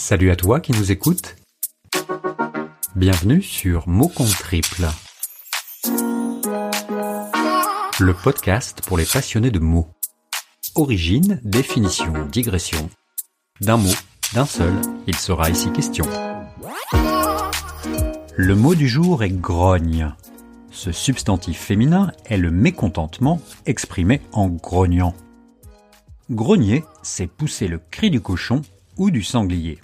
Salut à toi qui nous écoutes. Bienvenue sur Mots compte triple. Le podcast pour les passionnés de mots. Origine, définition, digression. D'un mot, d'un seul, il sera ici question. Le mot du jour est grogne. Ce substantif féminin est le mécontentement exprimé en grognant. Grogner, c'est pousser le cri du cochon ou du sanglier.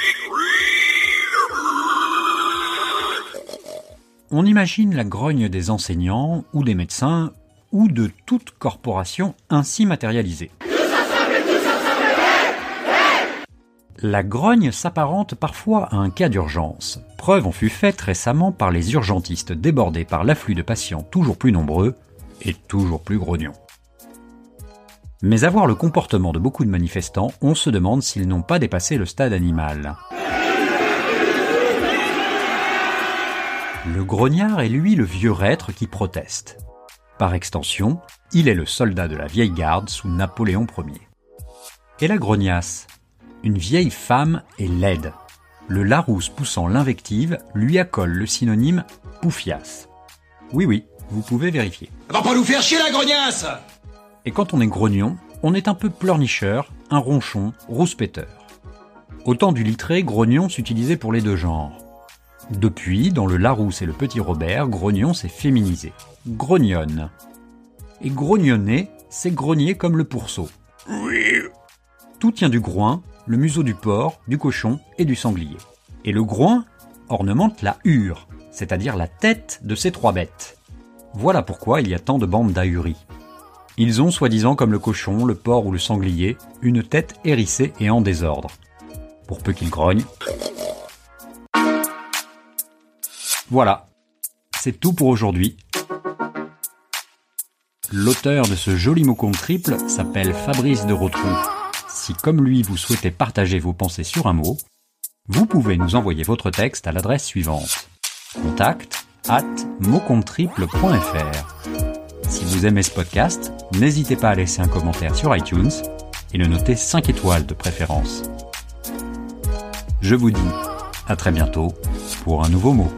On imagine la grogne des enseignants ou des médecins ou de toute corporation ainsi matérialisée. La grogne s'apparente parfois à un cas d'urgence. Preuve en fut faite récemment par les urgentistes débordés par l'afflux de patients toujours plus nombreux et toujours plus grognons. Mais à voir le comportement de beaucoup de manifestants, on se demande s'ils n'ont pas dépassé le stade animal. Le grognard est lui le vieux reître qui proteste. Par extension, il est le soldat de la vieille garde sous Napoléon Ier. Et la grognasse? Une vieille femme est laide. Le Larousse poussant l'invective lui accole le synonyme poufias. Oui oui, vous pouvez vérifier. Va pas nous faire chier la grognasse et quand on est grognon, on est un peu pleurnicheur, un ronchon, rouspéteur. Au temps du littré, grognon s'utilisait pour les deux genres. Depuis, dans le Larousse et le Petit Robert, grognon s'est féminisé. Grognonne. Et grognonner, c'est grogner comme le pourceau. Tout tient du groin, le museau du porc, du cochon et du sanglier. Et le groin ornemente la hure, c'est-à-dire la tête de ces trois bêtes. Voilà pourquoi il y a tant de bandes d'ahuries. Ils ont, soi-disant comme le cochon, le porc ou le sanglier, une tête hérissée et en désordre. Pour peu qu'ils grognent. Voilà, c'est tout pour aujourd'hui. L'auteur de ce joli mot triple s'appelle Fabrice de Rotrou. Si comme lui vous souhaitez partager vos pensées sur un mot, vous pouvez nous envoyer votre texte à l'adresse suivante. Contact at Si vous aimez ce podcast, n'hésitez pas à laisser un commentaire sur iTunes et le noter 5 étoiles de préférence. Je vous dis à très bientôt pour un nouveau mot.